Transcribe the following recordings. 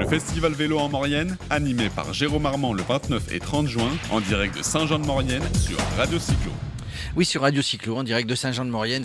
Le festival vélo en Maurienne, animé par Jérôme Armand le 29 et 30 juin, en direct de Saint-Jean-de-Maurienne sur Radio Cyclo. Oui, sur Radio Cyclo, en direct de Saint-Jean-de-Maurienne,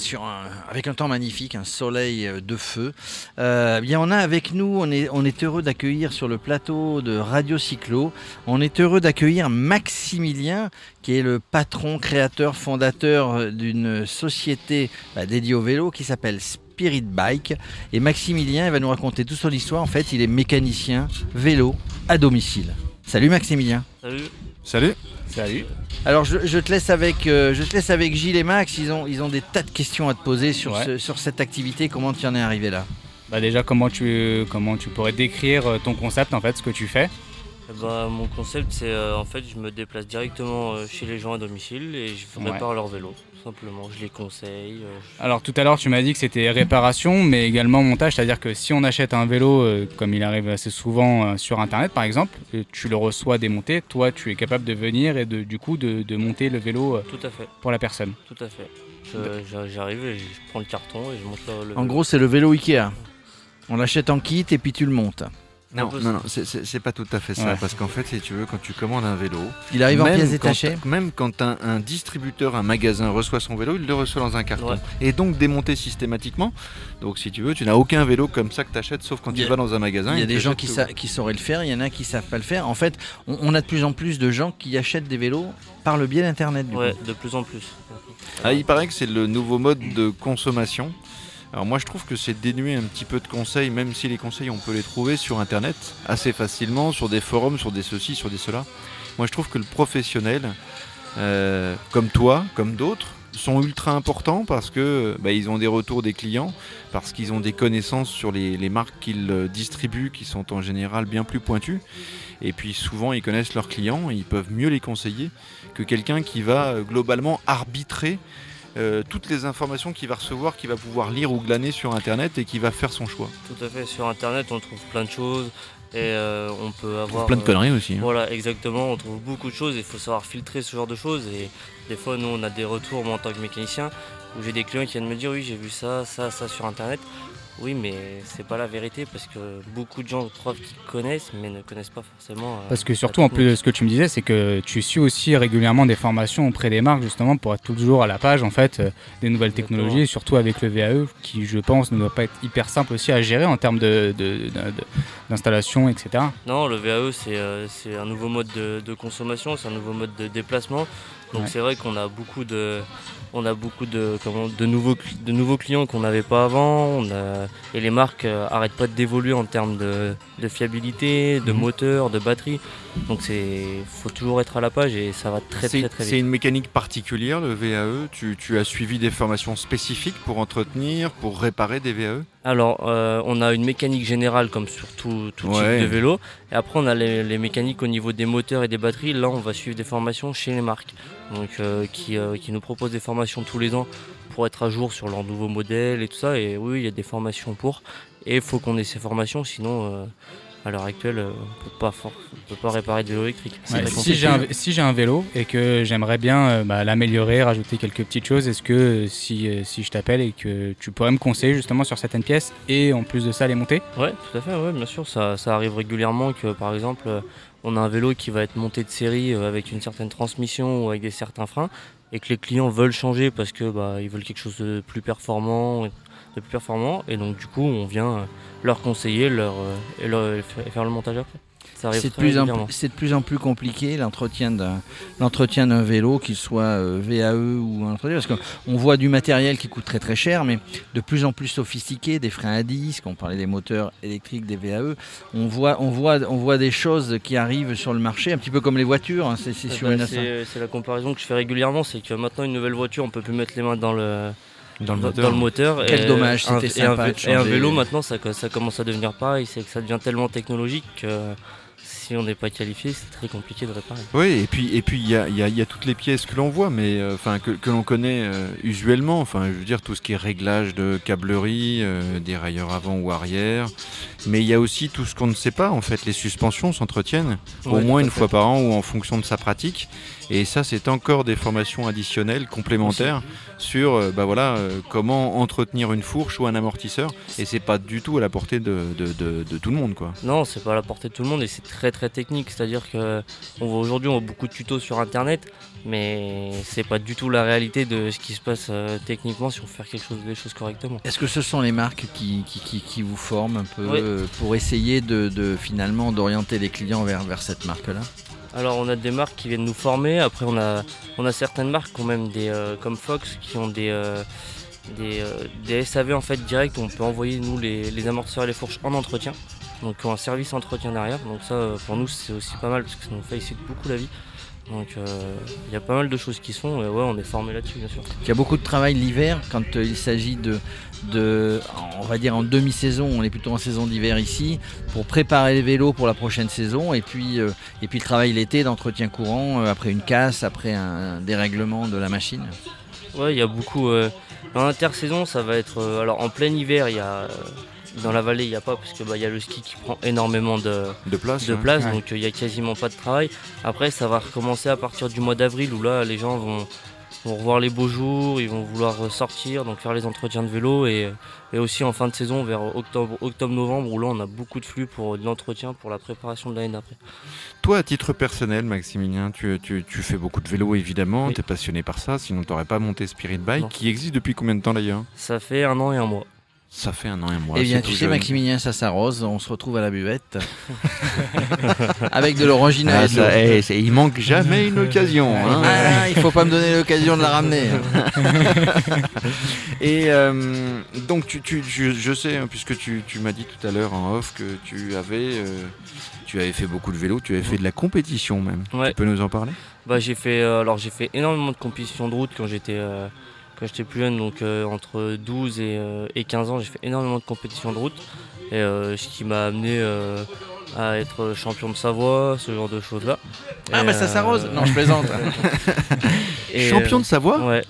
avec un temps magnifique, un soleil euh, de feu. Euh, bien, on a avec nous, on est, on est heureux d'accueillir sur le plateau de Radio Cyclo, on est heureux d'accueillir Maximilien, qui est le patron, créateur, fondateur euh, d'une société bah, dédiée au vélo qui s'appelle Spirit Bike. Et Maximilien, il va nous raconter toute son histoire. En fait, il est mécanicien vélo à domicile. Salut Maximilien. Salut. Salut. Salut. Alors je, te laisse avec, euh, je te laisse avec Gilles et Max. Ils ont, ils ont des tas de questions à te poser sur, sur cette activité. Comment tu en es arrivé là? Bah Déjà, comment tu, comment tu pourrais décrire euh, ton concept, en fait, ce que tu fais? Bah, Mon concept, c'est euh, en fait, je me déplace directement chez les gens à domicile et je répare leur vélo simplement, je les conseille. Euh, Alors tout à l'heure tu m'as dit que c'était réparation mais également montage, c'est-à-dire que si on achète un vélo euh, comme il arrive assez souvent euh, sur internet par exemple, tu le reçois démonté, toi tu es capable de venir et de, du coup de, monter le vélo tout à fait. pour la personne. Tout à fait. J'arrive et je prends le carton et je monte le, vélo. En gros c'est le vélo Ikea. On l'achète en kit et puis tu le montes. Non, non, non, c'est pas tout à fait ça. Parce qu'en fait, si tu veux, quand tu commandes un vélo. Il arrive en pièces détachées Même quand un, un, distributeur, un magasin reçoit son vélo, il le reçoit dans un carton. Et donc démonté systématiquement. Donc si tu veux, tu n'as aucun vélo comme ça que tu achètes, sauf quand tu vas dans un magasin. Il y a des gens qui, qui, sauraient le faire, il y en a qui savent pas le faire. En fait, on, a de plus en plus de gens qui achètent des vélos par le biais d'Internet. Ouais, de plus en plus. Ah, il paraît que c'est le nouveau mode de consommation. Alors moi je trouve que c'est dénué un petit peu de conseils, même si les conseils on peut les trouver sur internet assez facilement, sur des forums, sur des ceci, sur des cela. Moi je trouve que le professionnel, euh, comme toi, comme d'autres, sont ultra importants parce que bah, ils ont des retours des clients, parce qu'ils ont des connaissances sur les, les marques qu'ils euh, distribuent qui sont en général bien plus pointues. Et puis souvent ils connaissent leurs clients, ils peuvent mieux les conseiller que quelqu'un qui va euh, globalement arbitrer euh, toutes les informations qu'il va recevoir, qu'il va pouvoir lire ou glaner sur Internet et qui va faire son choix. Tout à fait, sur Internet on trouve plein de choses et euh, on peut avoir... plein de conneries aussi. Hein. Voilà, exactement, on trouve beaucoup de choses, il faut savoir filtrer ce genre de choses et des fois nous on a des retours, moi en tant que mécanicien, où j'ai des clients qui viennent me dire oui j'ai vu ça, ça, ça sur Internet. Oui, mais c'est pas la vérité parce que beaucoup de gens trouvent qu'ils connaissent, mais ne connaissent pas forcément. Euh, parce que surtout, en plus de ce que tu me disais, c'est que tu suis aussi régulièrement des formations auprès des marques justement pour être toujours à la page en fait euh, des nouvelles technologies, surtout avec le VAE qui, je pense, ne doit pas être hyper simple aussi à gérer en termes d'installation, de, de, etc. Non, le VAE euh, c'est un nouveau mode de, consommation, c'est un nouveau mode de déplacement. Donc c'est vrai qu'on a beaucoup de on a beaucoup de, de, nouveaux, de nouveaux clients qu'on n'avait pas avant. et les marques n'arrêtent euh, pas d'évoluer en termes de, fiabilité, de mhm. moteur, de batterie. Donc il faut toujours être à la page et ça va très très très vite. C'est une mécanique particulière le VAE tu, as suivi des formations spécifiques pour entretenir, pour réparer des VAE Alors euh, on a une mécanique générale comme sur tout, type de vélo. Et après on a les, mécaniques au niveau des moteurs et des batteries. Là on va suivre des formations chez les marques. Donc euh, qui, euh, qui nous proposent des formations tous les ans pour être à jour sur leurs nouveaux modèles et tout ça. Et oui, il y a des formations pour. Et il faut qu'on ait ces formations, sinon à l'heure actuelle, euh, on peut pas peut pas réparer de vélo électrique. si j'ai un, si un, vélo et que j'aimerais bien euh, bah, l'améliorer, rajouter quelques petites choses, est-ce que euh, si, si je t'appelle et que tu pourrais me conseiller justement sur certaines pièces et en plus de ça les monter? Ouais, tout à fait, ouais, bien sûr. Ça, ça, arrive régulièrement que par exemple on a un vélo qui va être monté de série avec une certaine transmission ou avec des certains freins et que les clients veulent changer parce que bah, ils veulent quelque chose de plus performant, et donc du coup on vient leur conseiller leur, euh, et, faire le montage après. C'est de, plus en, de plus en plus compliqué l'entretien d'un vélo, qu'il soit euh, VAE ou un entretien, parce qu'on voit du matériel qui coûte très très cher, mais de plus en plus sophistiqué, des freins à disque, on parlait des moteurs électriques, des VAE, on voit, on voit, on voit des choses qui arrivent sur le marché, un petit peu comme les voitures. Hein, c'est la comparaison que je fais régulièrement, c'est que maintenant une nouvelle voiture, on peut plus mettre les mains dans le dans le moteur. Quel dommage, c'était sympa. Et un, vélo maintenant, ça, ça, commence à devenir pareil, c'est que ça devient tellement technologique que si on n'est pas qualifié, c'est très compliqué de réparer. Oui, et puis et puis il y a, y a, toutes les pièces que l'on voit, mais euh, que, que l'on connaît euh, usuellement. Enfin, je veux dire tout ce qui est réglage de câblerie, euh, des railleurs avant ou arrière, Mais il y a aussi tout ce qu'on ne sait pas. En fait, les suspensions s'entretiennent au moins une fois par an ou en fonction de sa pratique. Et ça, c'est encore des formations additionnelles, complémentaires sur euh, bah voilà, euh, comment entretenir une fourche ou un amortisseur. Et c'est pas du tout à la portée de, tout le monde. Quoi. Non, c'est pas à la portée de tout le monde et c'est très très technique. C'est-à-dire qu'aujourd'hui, on, on voit beaucoup de tutos sur Internet, mais c'est pas du tout la réalité de ce qui se passe euh, techniquement si on fait quelque chose, des choses correctement. Est-ce que ce sont les marques qui, qui, vous forment un peu pour essayer de, finalement d'orienter les clients vers, vers cette marque-là? Alors on a des marques qui viennent nous former, après on a, on a certaines marques qui ont même des, euh, comme Fox qui ont des, euh, des, SAV en fait direct où on peut envoyer nous les, amortisseurs et les fourches en entretien. Donc un service entretien derrière. Donc ça pour nous c'est aussi pas mal parce que ça nous facilite beaucoup la vie. Donc euh, il y a pas mal de choses qui sont et ouais on est formé là-dessus bien sûr. Il y a beaucoup de travail l'hiver quand euh, il s'agit de, de, on va dire en demi-saison, on est plutôt en saison d'hiver ici, pour préparer les vélos pour la prochaine saison et puis, euh, et puis le travail l'été d'entretien courant après une casse, après un, dérèglement de la machine. Ouais il y a beaucoup. dans l'intersaison ça va être. alors en plein hiver il y a dans la vallée, il n'y a pas parce qu'il bah, y a le ski qui prend énormément de, place, de place donc il n'y a quasiment pas de travail. Après, ça va recommencer à partir du mois d'avril où là, les gens vont, revoir les beaux jours, ils vont vouloir sortir, donc faire les entretiens de vélo et, aussi en fin de saison vers octobre, octobre-novembre où là on a beaucoup de flux pour l'entretien pour la préparation de l'année d'après. Toi, à titre personnel, Maximilien, tu, fais beaucoup de vélo évidemment, tu es passionné par ça, sinon tu n'aurais pas monté Spirit Bike, qui existe depuis combien de temps d'ailleurs? Ça fait un an et un mois. Ça fait un an et un mois. Eh bien, tu sais, Maximilien, ça s'arrose. On se retrouve à la buvette avec de l'orangina. Ah, eh, il manque jamais une occasion. Hein. Ah, il faut pas me donner l'occasion de la ramener. et euh, donc, tu, je, sais, hein, puisque tu, m'as dit tout à l'heure en off que tu avais, euh, tu avais fait beaucoup de vélo, tu avais fait de la compétition même. Tu peux nous en parler? Bah, j'ai fait, euh, alors j'ai fait énormément de compétitions de route quand j'étais quand j'étais plus jeune, donc euh, entre 12 et, 15 euh, ans, j'ai fait énormément de compétitions de route. Et euh, ce qui m'a amené à être champion de Savoie, ce genre de choses-là. Ah, bah ça s'arrose Non, je plaisante. champion de Savoie Ouais.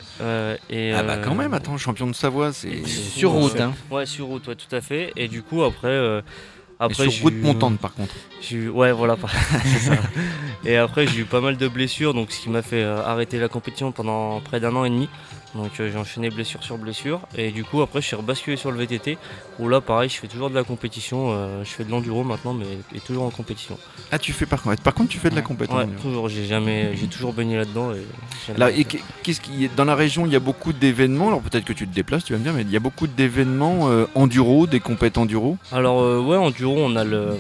et, ah, bah quand même, attends, champion de Savoie, c'est. Sur route, hein Ouais, sur route, ouais, tout à fait. Et du coup, après. Après, sur route montante par contre. Ouais, voilà, ça. Et après, j'ai eu pas mal de blessures, donc ce qui m'a fait arrêter la compétition pendant près d'un an et demi. Donc euh, j'ai enchaîné blessure sur blessure. Et du coup après je suis rebasculé sur le VTT où là pareil je fais toujours de la compétition, euh, je fais de l'enduro maintenant mais et toujours en compétition. Ah tu fais par contre, par contre tu fais de la compétition Ouais toujours, j'ai jamais, j'ai toujours baigné là-dedans. Et, qu'est-ce qui dans la région il y a beaucoup d'événements, alors peut-être que tu te déplaces tu vas me dire mais il y a beaucoup d'événements euh, enduro, des compétitions enduro? Alors ouais enduro on a le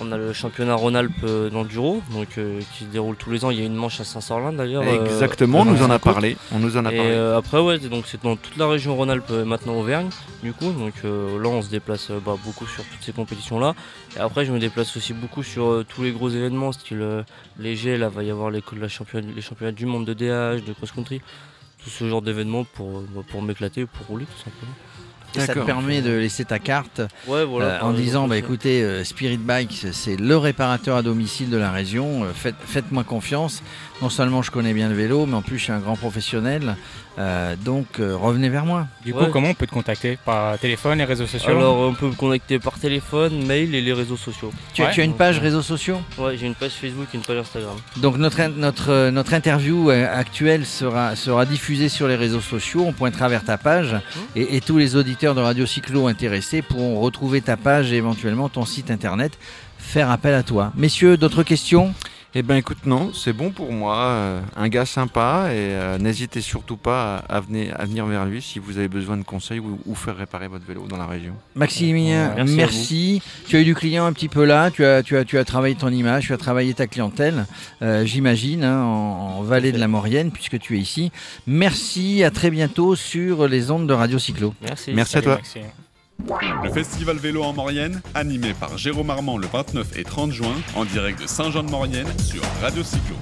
on a le championnat Rhône-Alpes euh, d'enduro, donc euh, qui se déroule tous les ans. Il y a une manche à Saint-Sorlin d'ailleurs. Euh, Exactement, on nous en a parlé. On nous en a parlé. après ouais, donc c'est dans toute la région Rhône-Alpes maintenant Auvergne. Du coup, donc là on se déplace bah, beaucoup sur toutes ces compétitions là. Et après je me déplace aussi beaucoup sur tous les gros événements, style léger. Là va y avoir les, la les championnats du monde de DH, de cross-country, tout ce genre d'événements pour, bah, pour m'éclater, pour rouler tout simplement. Et ça te permet de laisser ta carte euh, en disant bah, écoutez, euh, Spirit Bike, c'est le réparateur à domicile de la région, euh, faites-moi confiance non seulement je connais bien le vélo, mais en plus je suis un grand professionnel. Euh, donc euh, revenez vers moi. Du coup, comment on peut te contacter? Par téléphone, les réseaux sociaux? Alors on peut me contacter par téléphone, mail et les réseaux sociaux. Tu, as une page réseaux sociaux? Ouais, j'ai une page Facebook et une page Instagram. Donc notre, notre, notre interview actuelle sera, sera diffusée sur les réseaux sociaux. On pointera vers ta page mmh. et, et tous les auditeurs de Radio Cyclo intéressés pourront retrouver ta page et éventuellement ton site internet, faire appel à toi. Messieurs, d'autres questions? Eh ben écoute, non, c'est bon pour moi. Euh, un gars sympa et euh, n'hésitez surtout pas à, venir, à, venir, vers lui si vous avez besoin de conseils ou, faire réparer votre vélo dans la région. Maximilien, merci. Tu as eu du client un petit peu là, tu as, tu as, tu as travaillé ton image, tu as travaillé ta clientèle, euh, j'imagine, hein, en, vallée de la Maurienne, puisque tu es ici. Merci, à très bientôt sur les ondes de Radio Cyclo. Merci. Merci à toi. Le festival vélo en Maurienne, animé par Jérôme Armand le 29 et 30 juin, en direct de Saint-Jean-de-Maurienne sur Radio Cyclo.